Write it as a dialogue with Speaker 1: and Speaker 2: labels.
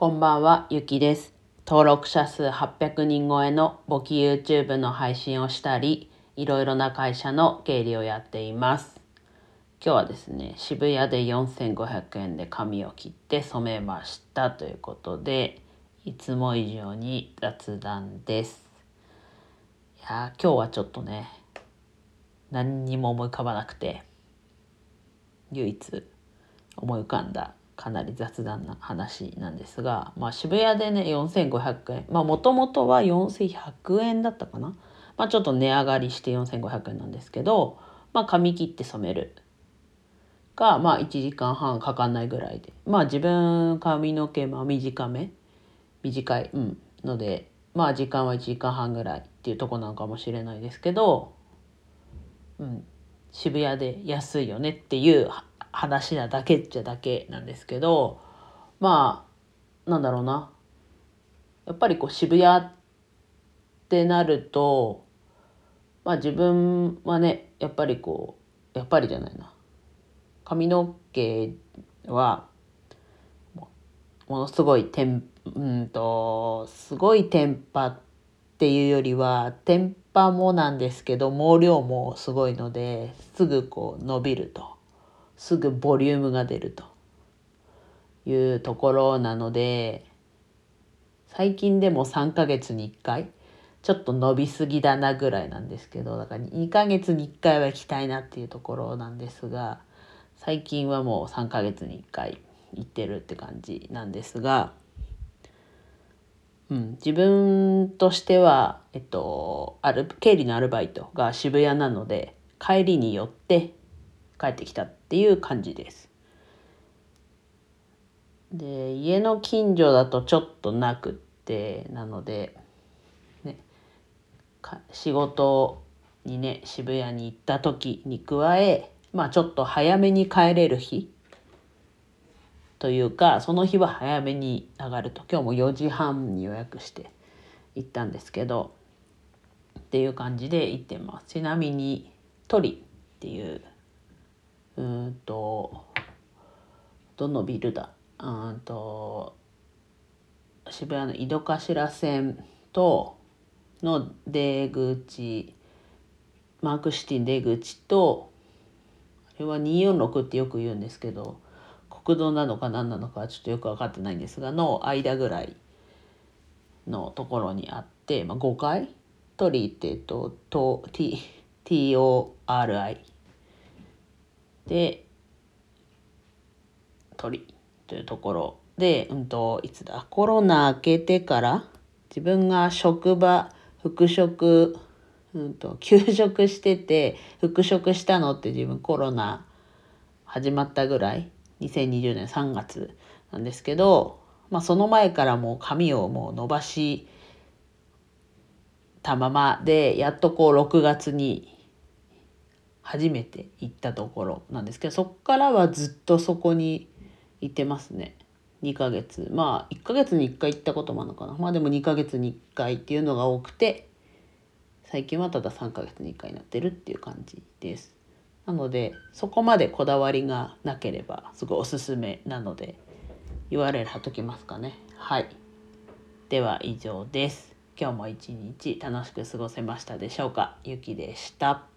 Speaker 1: こんばんは、ゆきです。登録者数800人超えの簿記 YouTube の配信をしたり、いろいろな会社の経理をやっています。今日はですね、渋谷で4500円で髪を切って染めましたということで、いつも以上に雑談です。いや今日はちょっとね、何にも思い浮かばなくて、唯一思い浮かんだかなり雑談な話なんですが、まあ、渋谷でね4500円。まあもともとは4100円だったかな、まあ、ちょっと値上がりして4500円なんですけど、まあ、髪切って染める。が、まあ、1時間半かかんないぐらいで。まあ自分髪の毛ま短め。短い、うん、のでまあ時間は1時間半ぐらいっていうとこなのかもしれないですけど、うん、渋谷で安いよねっていう話なだけっちゃだけなんですけどまあなんだろうな。やっぱりこう渋谷ってなるとまあ自分はねやっぱりこうやっぱりじゃないな。髪の毛はものすごいテンうんとすごいテンパっていうよりはテンパもなんですけど毛量もすごいのですぐこう伸びると。すぐボリュームが出るというところなので最近でも3ヶ月に1回ちょっと伸びすぎだなぐらいなんですけどだから2ヶ月に1回は行きたいなっていうところなんですが最近はもう3ヶ月に1回行ってるって感じなんですが、うん、自分としては、えっと、ある経理のアルバイトが渋谷なので帰りに寄って帰ってきたっていう感じです。で家の近所だとちょっとなくってなので、ね、仕事にね渋谷に行った時に加えまあちょっと早めに帰れる日というかその日は早めに上がると今日も4時半に予約して行ったんですけどっていう感じで行ってますちなみに鳥っていううんとどのビルだ？うんと渋谷の井戸頭線との出口マークシティ出口とあれは246ってよく言うんですけど国道なのか何なのかちょっとよく分かってないんですがの間ぐらいのところにあって、まあ、5階？鳥ってえっと TORI で鳥というところ。で、うんと、いつだ？コロナ明けてから自分が職場復職、うんと、休職してて復職したのって自分コロナ始まったぐらい？2020年3月なんですけど、まあ、その前からもう髪をもう伸ばしたままでやっとこう6月に初めて行ったところなんですけどそこからはずっとそこに行ってますね。2ヶ月。まあ1ヶ月に1回行ったこともあるのかな。まあでも2ヶ月に1回っていうのが多くて最近はただ3ヶ月に1回になってるっていう感じです。なのでそこまでこだわりがなければすごいおすすめなので URL 貼っときますかね。はい。では以上です。今日も一日楽しく過ごせましたでしょうか？ゆきでした。